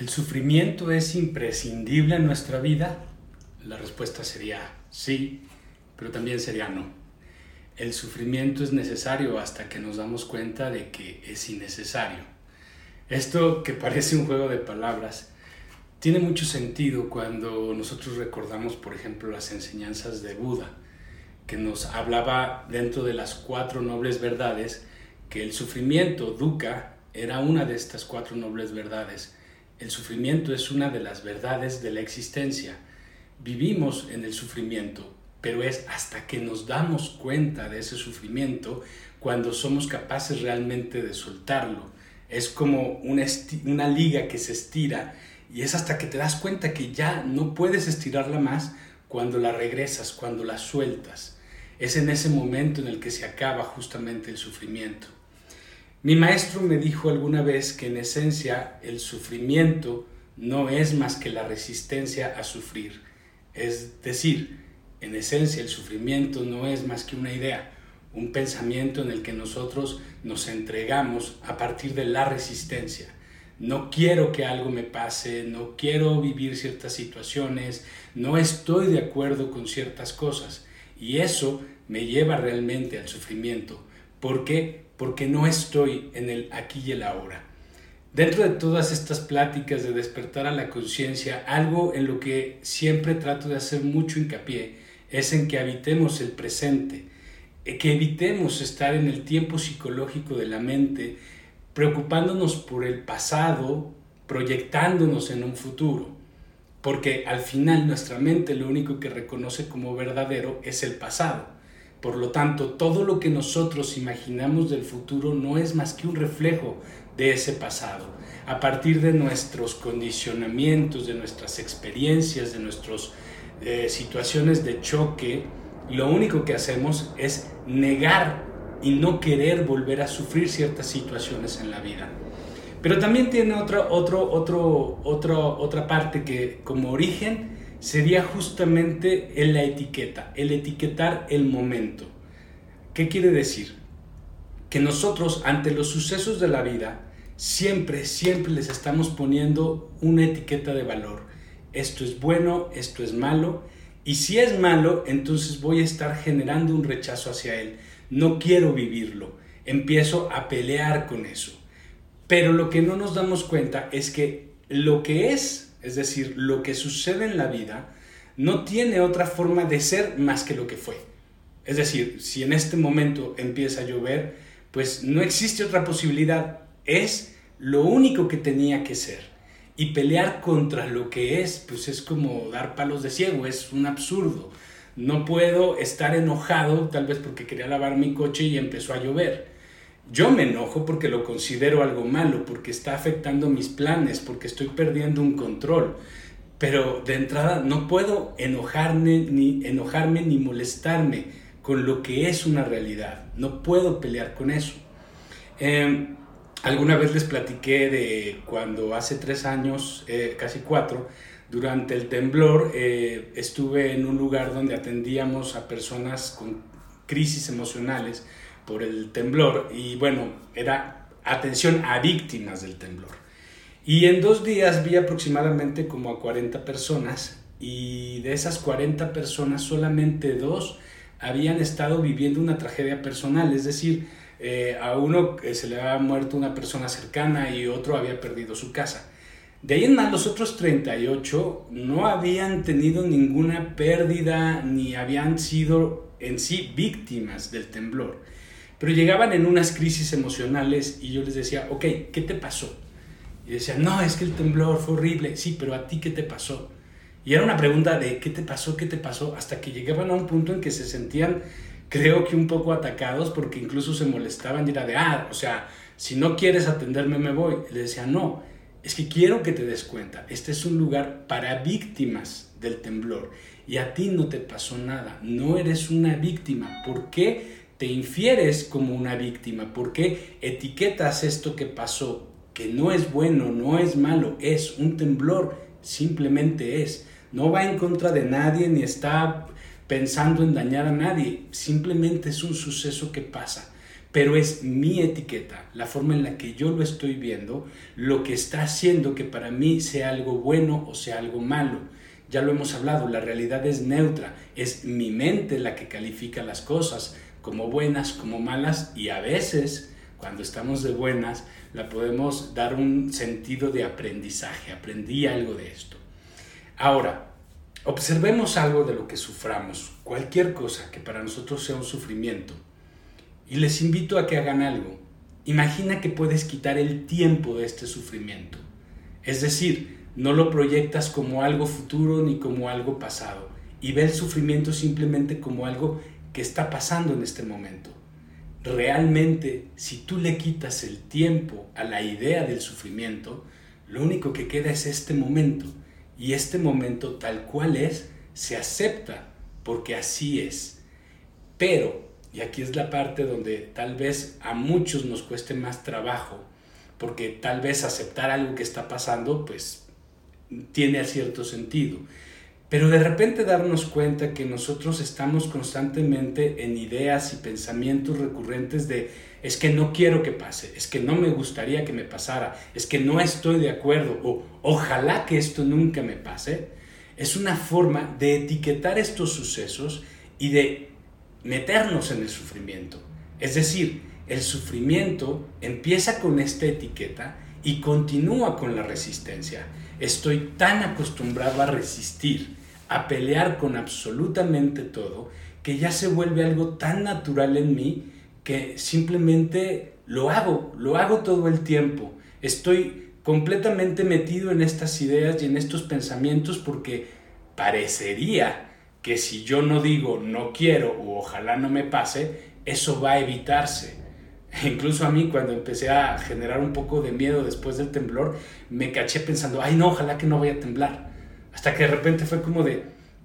¿El sufrimiento es imprescindible en nuestra vida? La respuesta sería sí, pero también sería no. El sufrimiento es necesario hasta que nos damos cuenta de que es innecesario. Esto que parece un juego de palabras tiene mucho sentido cuando nosotros recordamos, por ejemplo, las enseñanzas de Buda, que nos hablaba dentro de las cuatro nobles verdades que el sufrimiento, dukkha, era una de estas cuatro nobles verdades el sufrimiento es una de las verdades de la existencia. Vivimos en el sufrimiento, pero es hasta que nos damos cuenta de ese sufrimiento cuando somos capaces realmente de soltarlo. Es como una, liga que se estira y es hasta que te das cuenta que ya no puedes estirarla más cuando la regresas, cuando la sueltas. Es en ese momento en el que se acaba justamente el sufrimiento. Mi maestro me dijo alguna vez que en esencia el sufrimiento no es más que la resistencia a sufrir. Es decir, en esencia el sufrimiento no es más que una idea, un pensamiento en el que nosotros nos entregamos a partir de la resistencia. No quiero que algo me pase, no quiero vivir ciertas situaciones, no estoy de acuerdo con ciertas cosas. Y eso me lleva realmente al sufrimiento. ¿Por qué? Porque no estoy en el aquí y el ahora. Dentro de todas estas pláticas de despertar a la conciencia, algo en lo que siempre trato de hacer mucho hincapié es en que habitemos el presente, eh, que evitemos estar en el tiempo psicológico de la mente, preocupándonos por el pasado, proyectándonos en un futuro, porque al final nuestra mente lo único que reconoce como verdadero es el pasado por lo tanto, todo lo que nosotros imaginamos del futuro no es más que un reflejo de ese pasado. A partir de nuestros condicionamientos, de nuestras experiencias, de nuestras eh, situaciones de choque, lo único que hacemos es negar y no querer volver a sufrir ciertas situaciones en la vida. Pero también tiene otra, otro, otro, otro, otra parte que como origen sería justamente en la etiqueta, el etiquetar el momento. ¿Qué quiere decir? Que nosotros ante los sucesos de la vida siempre, siempre les estamos poniendo una etiqueta de valor. Esto es bueno, esto es malo. Y si es malo, entonces voy a estar generando un rechazo hacia él. No quiero vivirlo. Empiezo a pelear con eso. Pero lo que no nos damos cuenta es que lo que es es decir, lo que sucede en la vida no tiene otra forma de ser más que lo que fue. Es decir, si en este momento empieza a llover, pues no existe otra posibilidad, es lo único que tenía que ser. Y pelear contra lo que es, pues es como dar palos de ciego, es un absurdo. No puedo estar enojado, tal vez porque quería lavar mi coche y empezó a llover yo me enojo porque lo considero algo malo, porque está afectando mis planes, porque estoy perdiendo un control. Pero de entrada no puedo enojarme ni, enojarme ni molestarme con lo que es una realidad. No puedo pelear con eso. Em, alguna vez les platiqué de cuando hace tres años, eh, casi cuatro, durante el temblor, eh, estuve en un lugar donde atendíamos a personas con crisis emocionales por el temblor y bueno, era atención a víctimas del temblor. Y en dos días vi aproximadamente como a 40 personas y de esas 40 personas solamente dos habían estado viviendo una tragedia personal, es decir, eh, a uno se le había muerto una persona cercana y otro había perdido su casa. De ahí en más, los otros 38 no habían tenido ninguna pérdida ni habían sido en sí víctimas del temblor. Pero llegaban en unas crisis emocionales y yo les decía, ok, ¿qué te pasó? Y decían, no, es que el temblor fue horrible. Sí, pero a ti, ¿qué te pasó? Y era una pregunta de, ¿qué te pasó? ¿Qué te pasó? Hasta que llegaban a un punto en que se sentían, creo que un poco atacados, porque incluso se molestaban y era de, ah, o sea, si no quieres atenderme, me voy. Y les decía, no, es que quiero que te des cuenta, este es un lugar para víctimas del temblor y a ti no te pasó nada, no eres una víctima. ¿Por qué? Te infieres como una víctima, porque etiquetas esto que pasó, que no es bueno, no es malo, es un temblor, simplemente es. No va en contra de nadie ni está pensando en dañar a nadie, simplemente es un suceso que pasa. pero es mi etiqueta, la forma en la que yo lo estoy viendo, lo que está haciendo que para mí sea algo bueno o sea algo malo. Ya lo hemos hablado, la realidad es neutra, es mi mente la que califica las cosas como buenas, como malas y a veces cuando estamos de buenas la podemos dar un sentido de aprendizaje, aprendí algo de esto. Ahora, observemos algo de lo que suframos, cualquier cosa que para nosotros sea un sufrimiento y les invito a que hagan algo. Imagina que puedes quitar el tiempo de este sufrimiento. Es decir, no lo proyectas como algo futuro ni como algo pasado. Y ve el sufrimiento simplemente como algo que está pasando en este momento. Realmente, si tú le quitas el tiempo a la idea del sufrimiento, lo único que queda es este momento. Y este momento tal cual es, se acepta porque así es. Pero y aquí es la parte donde tal vez a muchos nos cueste más trabajo, porque tal vez aceptar algo que está pasando, pues tiene cierto sentido. Pero de repente darnos cuenta que nosotros estamos constantemente en ideas y pensamientos recurrentes de es que no quiero que pase, es que no me gustaría que me pasara, es que no estoy de acuerdo o ojalá que esto nunca me pase, es una forma de etiquetar estos sucesos y de meternos en el sufrimiento. Es decir, el sufrimiento empieza con esta etiqueta y continúa con la resistencia. Estoy tan acostumbrado a resistir, a pelear con absolutamente todo, que ya se vuelve algo tan natural en mí que simplemente lo hago, lo hago todo el tiempo. Estoy completamente metido en estas ideas y en estos pensamientos porque parecería que si yo no digo no quiero o ojalá no me pase, eso va a evitarse. Incluso a mí cuando empecé a generar un poco de miedo después del temblor, me caché pensando, ay no, ojalá que no vaya a temblar. Hasta que de repente fue como de,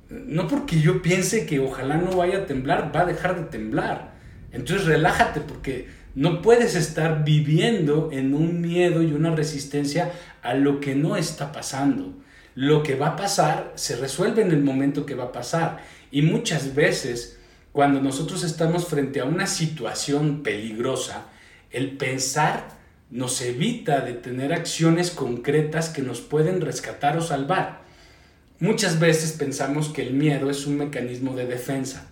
no porque yo piense que ojalá no vaya a temblar, va a dejar de temblar. Entonces relájate porque no puedes estar viviendo en un miedo y una resistencia a lo que no está pasando lo que va a pasar se resuelve en el momento que va a pasar. Y muchas veces, cuando nosotros estamos frente a una situación peligrosa, el pensar nos evita de tener acciones concretas que nos pueden rescatar o salvar. Muchas veces pensamos que el miedo es un mecanismo de defensa.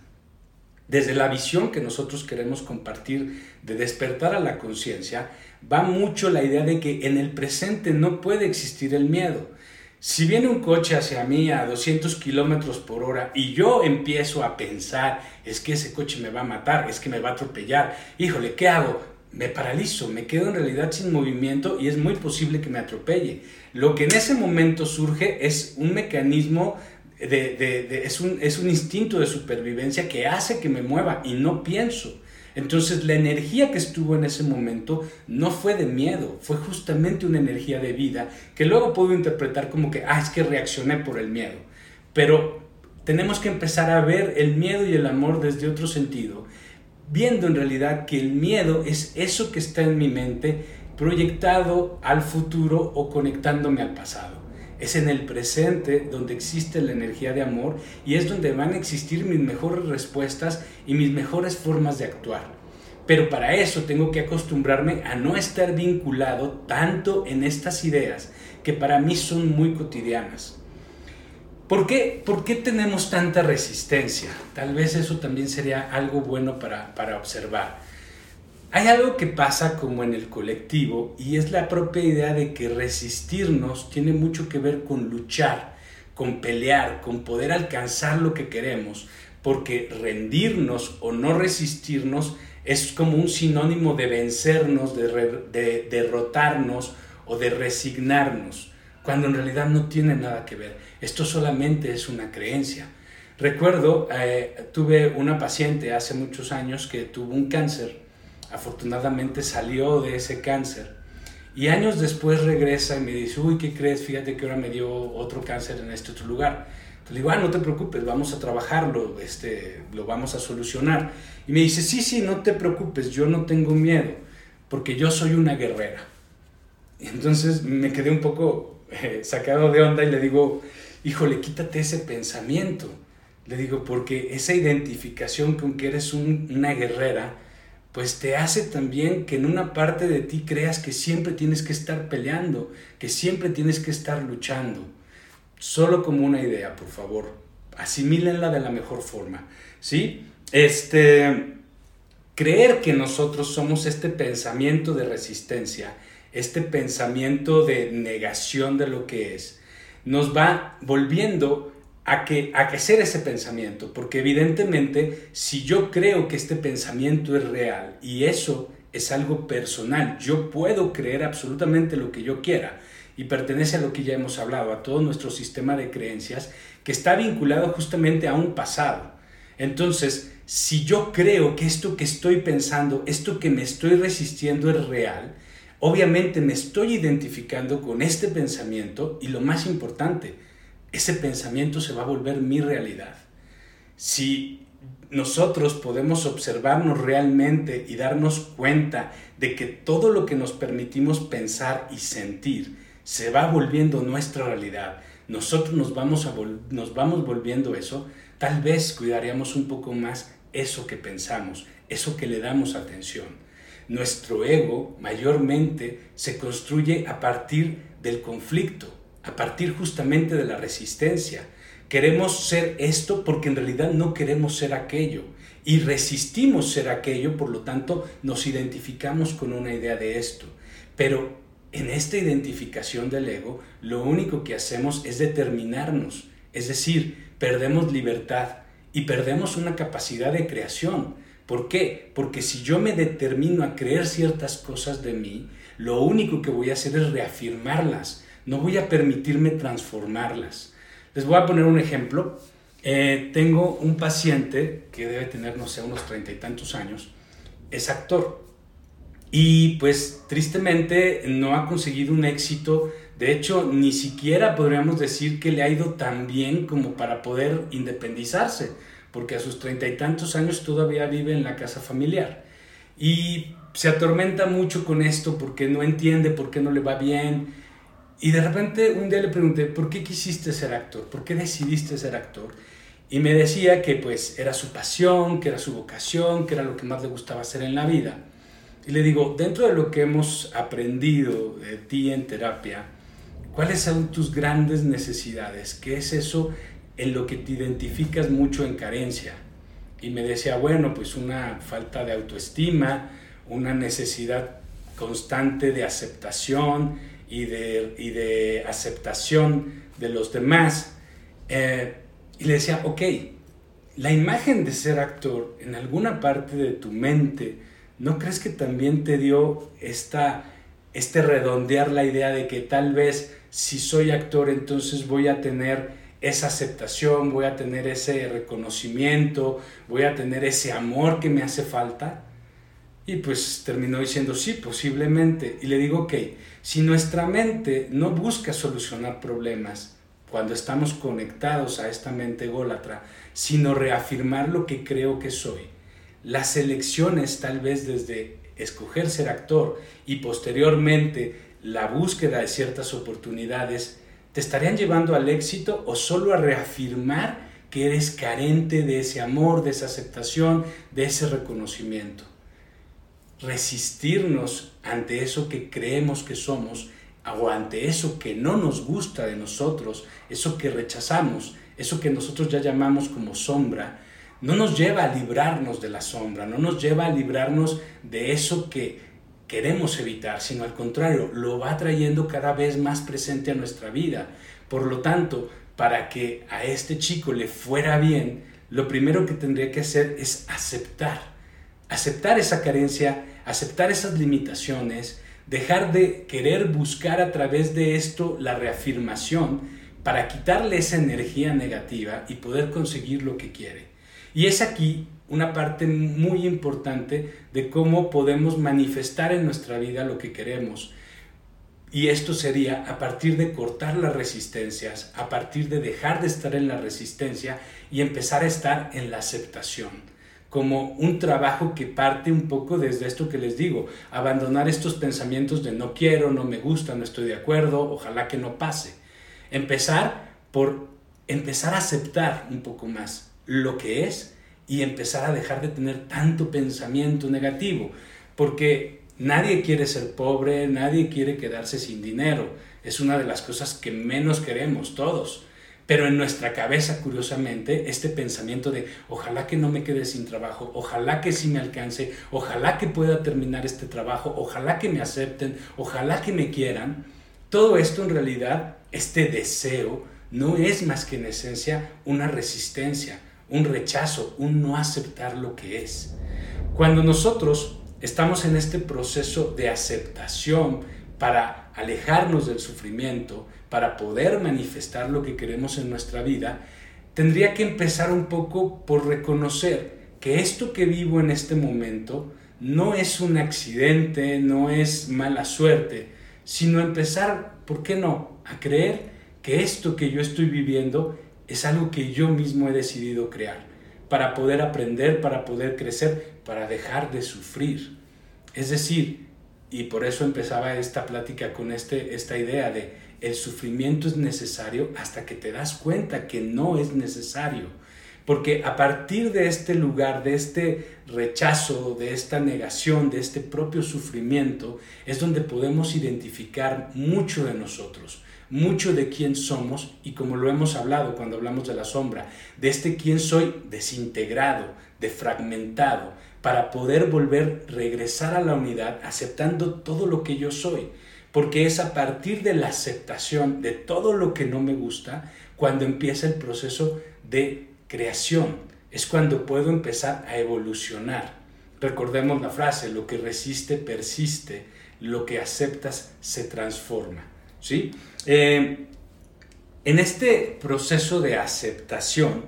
Desde la visión que nosotros queremos compartir de despertar a la conciencia, va mucho la idea de que en el presente no puede existir el miedo. Si viene un coche hacia mí a 200 kilómetros por hora y yo empiezo a pensar, es que ese coche me va a matar, es que me va a atropellar, híjole, ¿qué hago? Me paralizo, me quedo en realidad sin movimiento y es muy posible que me atropelle. Lo que en ese momento surge es un mecanismo de, es, un, es un instinto de supervivencia que hace que me mueva y no pienso. Entonces la energía que estuvo en ese momento no fue de miedo, fue justamente una energía de vida que luego puedo interpretar como que, ah, es que reaccioné por el miedo. Pero tenemos que empezar a ver el miedo y el amor desde otro sentido, viendo en realidad que el miedo es eso que está en mi mente proyectado al futuro o conectándome al pasado. Es en el presente donde existe la energía de amor y es donde van a existir mis mejores respuestas y mis mejores formas de actuar. Pero para eso tengo que acostumbrarme a no estar vinculado tanto en estas ideas que para mí son muy cotidianas. ¿Por qué, ¿Por qué tenemos tanta resistencia? Tal vez eso también sería algo bueno para, para observar. Hay algo que pasa como en el colectivo y es la propia idea de que resistirnos tiene mucho que ver con luchar, con pelear, con poder alcanzar lo que queremos, porque rendirnos o no resistirnos es como un sinónimo de vencernos, de, derrotarnos o de resignarnos, cuando en realidad no tiene nada que ver. Esto solamente es una creencia. Recuerdo, eh, tuve una paciente hace muchos años que tuvo un cáncer afortunadamente salió de ese cáncer. Y años después regresa y me dice, uy, ¿qué crees? Fíjate que ahora me dio otro cáncer en este otro lugar. Entonces le digo, ah, no te preocupes, vamos a trabajarlo, este, lo vamos a solucionar. Y me dice, sí, sí, no te preocupes, yo no tengo miedo, porque yo soy una guerrera. Y entonces me quedé un poco eh, sacado de onda y le digo, híjole, quítate ese pensamiento. Le digo, porque esa identificación con que eres una guerrera, pues te hace también que en una parte de ti creas que siempre tienes que estar peleando, que siempre tienes que estar luchando. Solo como una idea, por favor, asimílenla de la mejor forma, ¿sí? Este, creer que nosotros somos este pensamiento de resistencia, este pensamiento de negación de lo que es, nos va volviendo a que, a que ser ese pensamiento, porque evidentemente si yo creo que este pensamiento es real y eso es algo personal, yo puedo creer absolutamente lo que yo quiera y pertenece a lo que ya hemos hablado, a todo nuestro sistema de creencias que está vinculado justamente a un pasado. Entonces, si yo creo que esto que estoy pensando, esto que me estoy resistiendo es real, obviamente me estoy identificando con este pensamiento y lo más importante, ese pensamiento se va a volver mi realidad. Si nosotros podemos observarnos realmente y darnos cuenta de que todo lo que nos permitimos pensar y sentir se va volviendo nuestra realidad, nosotros nos vamos, nos vamos volviendo eso, tal vez cuidaríamos un poco más eso que pensamos, eso que le damos atención. Nuestro ego mayormente se construye a partir del conflicto, a partir justamente de la resistencia. Queremos ser esto porque en realidad no queremos ser aquello y resistimos ser aquello, por lo tanto nos identificamos con una idea de esto. Pero en esta identificación del ego, lo único que hacemos es determinarnos, es decir, perdemos libertad y perdemos una capacidad de creación. ¿Por qué? Porque si yo me determino a creer ciertas cosas de mí, lo único que voy a hacer es reafirmarlas, no voy a permitirme transformarlas. Les voy a poner un ejemplo. Eh, tengo un paciente que debe tener, no sé, unos treinta y tantos años, es actor y pues tristemente no ha conseguido un éxito. De hecho, ni siquiera podríamos decir que le ha ido tan bien como para poder independizarse, porque a sus treinta y tantos años todavía vive en la casa familiar. Y se atormenta mucho con esto porque no entiende por qué no le va bien. Y de repente un día le pregunté, ¿por qué quisiste ser actor? ¿Por qué decidiste ser actor? Y me decía que pues era su pasión, que era su vocación, que era lo que más le gustaba hacer en la vida. Y le digo, dentro de lo que hemos aprendido de ti en terapia, ¿cuáles son tus grandes necesidades? ¿Qué es eso en lo que te identificas mucho en carencia? Y me decía, bueno, pues una falta de autoestima, una necesidad constante de aceptación y de, y de aceptación de los demás. Eh, y le decía, ok, la imagen de ser actor en alguna parte de tu mente, ¿no crees que también te dio esta, este redondear la idea de que tal vez si soy actor entonces voy a tener esa aceptación, voy a tener ese reconocimiento, voy a tener ese amor que me hace falta? Y pues terminó diciendo, sí, posiblemente. Y le digo, ok, si nuestra mente no busca solucionar problemas cuando estamos conectados a esta mente ególatra, sino reafirmar lo que creo que soy, las elecciones tal vez desde escoger ser actor y posteriormente la búsqueda de ciertas oportunidades te estarían llevando al éxito o solo a reafirmar que eres carente de ese amor, de esa aceptación, de ese reconocimiento. Resistirnos ante eso que creemos que somos o ante eso que no nos gusta de nosotros, eso que rechazamos, eso que nosotros ya llamamos como sombra, no nos lleva a librarnos de la sombra, no nos lleva a librarnos de eso que queremos evitar, sino al contrario, lo va trayendo cada vez más presente a nuestra vida. Por lo tanto, para que a este chico le fuera bien, lo primero que tendría que hacer es aceptar, aceptar esa carencia, aceptar esas limitaciones, dejar de querer buscar a través de esto la reafirmación para quitarle esa energía negativa y poder conseguir lo que quiere. Y es aquí una parte muy importante de cómo podemos manifestar en nuestra vida lo que queremos. Y esto sería a partir de cortar las resistencias, a partir de dejar de estar en la resistencia y empezar a estar en la aceptación, como un trabajo que parte un poco desde esto que les digo, abandonar estos pensamientos de no quiero, no me gusta, no estoy de acuerdo, ojalá que no pase. Empezar por empezar a aceptar un poco más lo que es y empezar a dejar de tener tanto pensamiento negativo, porque nadie quiere ser pobre, nadie quiere quedarse sin dinero, es una de las cosas que menos queremos todos. Pero en nuestra cabeza, curiosamente, este pensamiento de ojalá que no me quede sin trabajo, ojalá que sí me alcance, ojalá que pueda terminar este trabajo, ojalá que me acepten, ojalá que me quieran, todo esto en realidad, este deseo, no es más que en esencia una resistencia, un rechazo, un no aceptar lo que es. Cuando nosotros estamos en este proceso de aceptación para alejarnos del sufrimiento, para poder manifestar lo que queremos en nuestra vida, tendría que empezar un poco por reconocer que esto que vivo en este momento no es un accidente, no es mala suerte, sino empezar, ¿por qué no?, a creer que esto que yo estoy viviendo es algo que yo mismo he decidido crear, para poder aprender, para poder crecer, para dejar de sufrir. Es decir, y por eso empezaba esta plática con este, esta idea de el sufrimiento es necesario hasta que te das cuenta que no es necesario. Porque a partir de este lugar, de este rechazo, de esta negación, de este propio sufrimiento, es donde podemos identificar mucho de nosotros mucho de quién somos y como lo hemos hablado cuando hablamos de la sombra, de este quién soy desintegrado, defragmentado, para poder volver, regresar a la unidad aceptando todo lo que yo soy. Porque es a partir de la aceptación de todo lo que no me gusta cuando empieza el proceso de creación. Es cuando puedo empezar a evolucionar. Recordemos la frase, lo que resiste persiste, lo que aceptas se transforma. ¿sí? Eh, en este proceso de aceptación,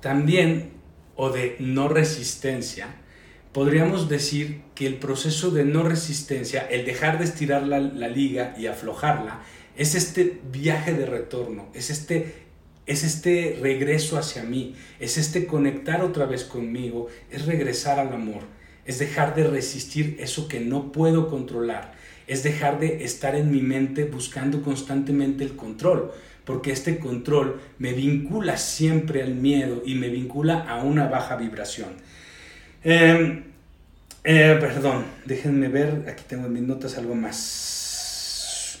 también, o de no resistencia, podríamos decir que el proceso de no resistencia, el dejar de estirar la, la liga y aflojarla, es este viaje de retorno, es este, es este regreso hacia mí, es este conectar otra vez conmigo, es regresar al amor, es dejar de resistir eso que no puedo controlar, es dejar de estar en mi mente buscando constantemente el control, porque este control me vincula siempre al miedo y me vincula a una baja vibración. Em, eh, perdón, déjenme ver, aquí tengo en mis notas algo más.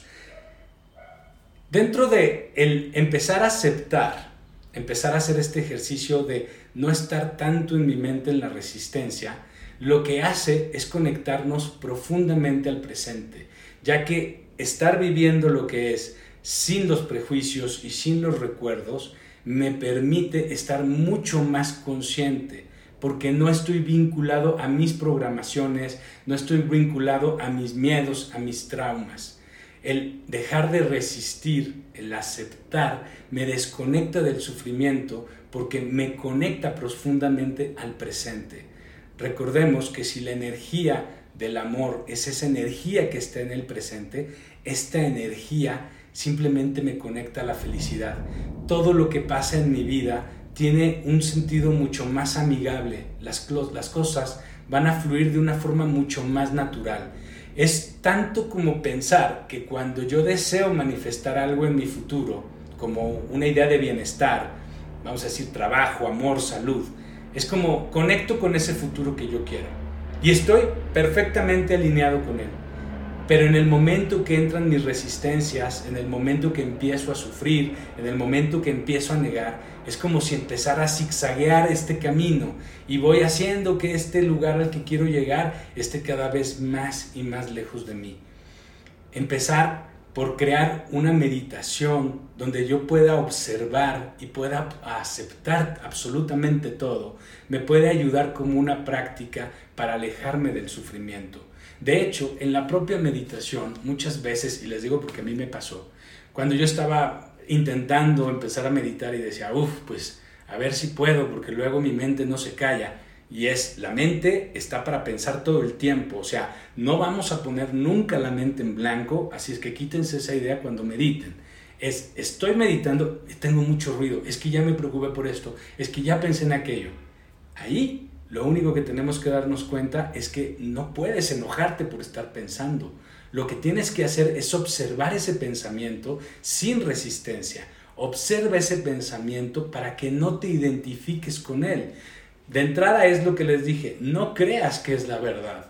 Dentro de el empezar a aceptar, empezar a hacer este ejercicio de no estar tanto en mi mente en la resistencia, lo que hace es conectarnos profundamente al presente, ya que estar viviendo lo que es sin los prejuicios y sin los recuerdos me permite estar mucho más consciente, porque no estoy vinculado a mis programaciones, no estoy vinculado a mis miedos, a mis traumas. El dejar de resistir, el aceptar, me desconecta del sufrimiento porque me conecta profundamente al presente. Recordemos que si la energía del amor es esa energía que está en el presente, esta energía simplemente me conecta a la felicidad. Todo lo que pasa en mi vida tiene un sentido mucho más amigable. Las, cosas van a fluir de una forma mucho más natural. Es tanto como pensar que cuando yo deseo manifestar algo en mi futuro, como una idea de bienestar, vamos a decir trabajo, amor, salud, es como conecto con ese futuro que yo quiero. Y estoy perfectamente alineado con él. Pero en el momento que entran mis resistencias, en el momento que empiezo a sufrir, en el momento que empiezo a negar, es como si empezara a zigzaguear este camino y voy haciendo que este lugar al que quiero llegar esté cada vez más y más lejos de mí. Empezar por crear una meditación donde yo pueda observar y pueda aceptar absolutamente todo, me puede ayudar como una práctica para alejarme del sufrimiento. De hecho, en la propia meditación, muchas veces, y les digo porque a mí me pasó, cuando yo estaba intentando empezar a meditar y decía, uff, pues a ver si puedo, porque luego mi mente no se calla, y es la mente está para pensar todo el tiempo, o sea, no vamos a poner nunca la mente en blanco, así es que quítense esa idea cuando mediten. Es, estoy meditando, tengo mucho ruido, es que ya me preocupé por esto, es que ya pensé en aquello. Ahí lo único que tenemos que darnos cuenta es que no puedes enojarte por estar pensando. Lo que tienes que hacer es observar ese pensamiento sin resistencia. Observa ese pensamiento para que no te identifiques con él De entrada es lo que les dije, no creas que es la verdad.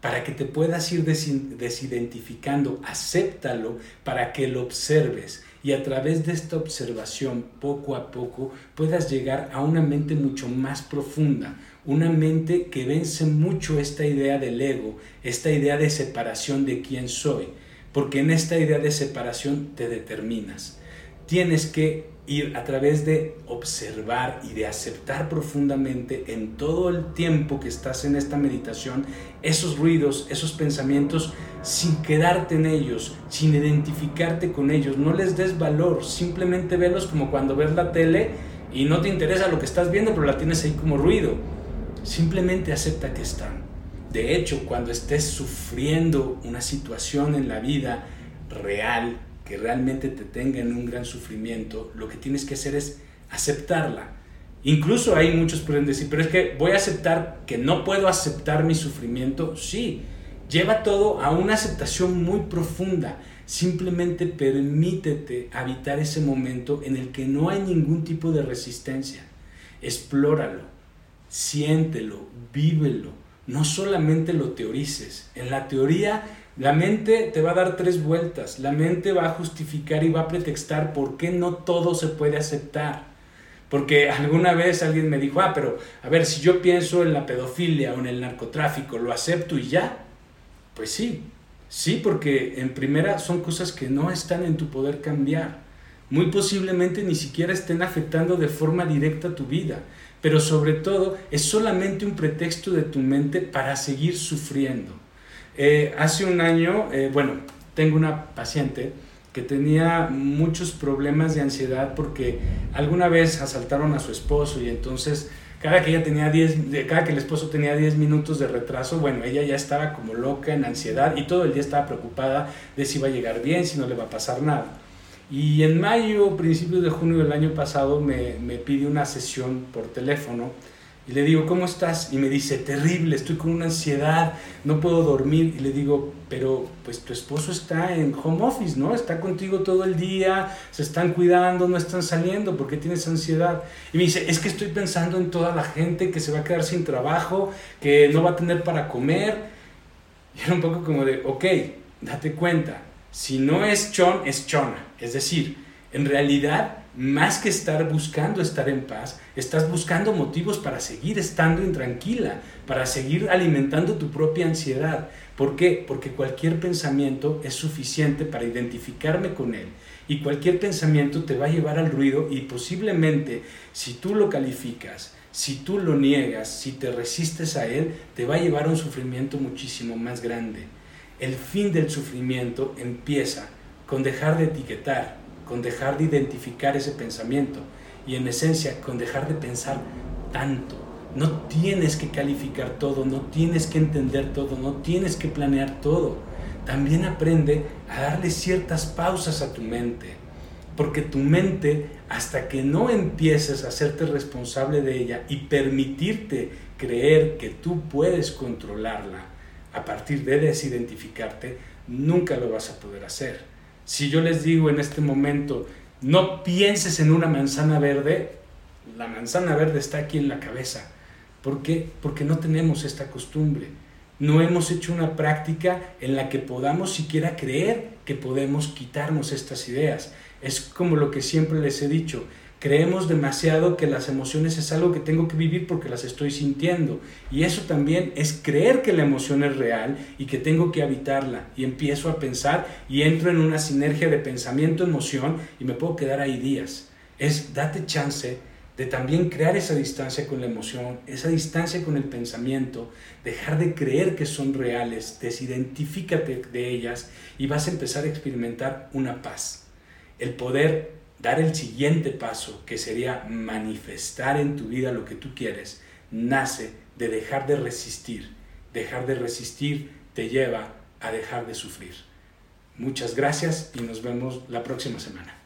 Para que te puedas ir desidentificando, acéptalo para que lo observes y a través de esta observación poco a poco puedas llegar a una mente mucho más profunda, una mente que vence mucho esta idea del ego, esta idea de separación de quién soy, porque en esta idea de separación te determinas. Tienes que ir a través de observar y de aceptar profundamente en todo el tiempo que estás en esta meditación esos ruidos, esos pensamientos, sin quedarte en ellos, sin identificarte con ellos. No les des valor, simplemente velos como cuando ves la tele y no te interesa lo que estás viendo, pero la tienes ahí como ruido. Simplemente acepta que están. De hecho, cuando estés sufriendo una situación en la vida real, que realmente te tenga en un gran sufrimiento, lo que tienes que hacer es aceptarla. Incluso hay muchos pueden decir, pero es que voy a aceptar que no puedo aceptar mi sufrimiento. Sí, lleva todo a una aceptación muy profunda. Simplemente permítete habitar ese momento en el que no hay ningún tipo de resistencia. Explóralo, siéntelo, vívelo. No solamente lo teorices. En la teoría la mente te va a dar tres vueltas, la mente va a justificar y va a pretextar por qué no todo se puede aceptar. Porque alguna vez alguien me dijo, ah, pero a ver, si yo pienso en la pedofilia o en el narcotráfico, ¿lo acepto y ya? Pues sí, sí, porque en primera son cosas que no están en tu poder cambiar. Muy posiblemente ni siquiera estén afectando de forma directa tu vida, pero sobre todo es solamente un pretexto de tu mente para seguir sufriendo. Eh, hace un año, eh, bueno, tengo una paciente que tenía muchos problemas de ansiedad porque alguna vez asaltaron a su esposo y entonces cada que ella tenía 10, cada que el esposo tenía 10 minutos de retraso, bueno, ella ya estaba como loca en ansiedad y todo el día estaba preocupada de si va a llegar bien, si no le va a pasar nada. Y en mayo, principios de junio del año pasado, me, me pide una sesión por teléfono y le digo, ¿cómo estás? Y me dice, terrible, estoy con una ansiedad, no puedo dormir. Y le digo, pero pues tu esposo está en home office, ¿no? Está contigo todo el día, se están cuidando, no están saliendo, ¿por qué tienes ansiedad? Y me dice, es que estoy pensando en toda la gente que se va a quedar sin trabajo, que no va a tener para comer. Y era un poco como de, ok, date cuenta, si no es chon, es chona. Es decir, en realidad más que estar buscando estar en paz, estás buscando motivos para seguir estando intranquila, para seguir alimentando tu propia ansiedad. ¿Por qué? Porque cualquier pensamiento es suficiente para identificarme con él y cualquier pensamiento te va a llevar al ruido y posiblemente si tú lo calificas, si tú lo niegas, si te resistes a él, te va a llevar a un sufrimiento muchísimo más grande. El fin del sufrimiento empieza con dejar de etiquetar, con dejar de identificar ese pensamiento y en esencia con dejar de pensar tanto. No tienes que calificar todo, no tienes que entender todo, no tienes que planear todo. También aprende a darle ciertas pausas a tu mente, porque tu mente, hasta que no empieces a hacerte responsable de ella y permitirte creer que tú puedes controlarla a partir de desidentificarte, nunca lo vas a poder hacer. Si yo les digo en este momento, no pienses en una manzana verde, la manzana verde está aquí en la cabeza. ¿Por qué? Porque no tenemos esta costumbre. No hemos hecho una práctica en la que podamos siquiera creer que podemos quitarnos estas ideas. Es como lo que siempre les he dicho, Creemos demasiado que las emociones es algo que tengo que vivir porque las estoy sintiendo. Y eso también es creer que la emoción es real y que tengo que habitarla. Y empiezo a pensar y entro en una sinergia de pensamiento-emoción y me puedo quedar ahí días. Es date chance de también crear esa distancia con la emoción, esa distancia con el pensamiento, dejar de creer que son reales, desidentifícate de ellas y vas a empezar a experimentar una paz. El poder dar el siguiente paso, que sería manifestar en tu vida lo que tú quieres, nace de dejar de resistir. Dejar de resistir te lleva a dejar de sufrir. Muchas gracias y nos vemos la próxima semana.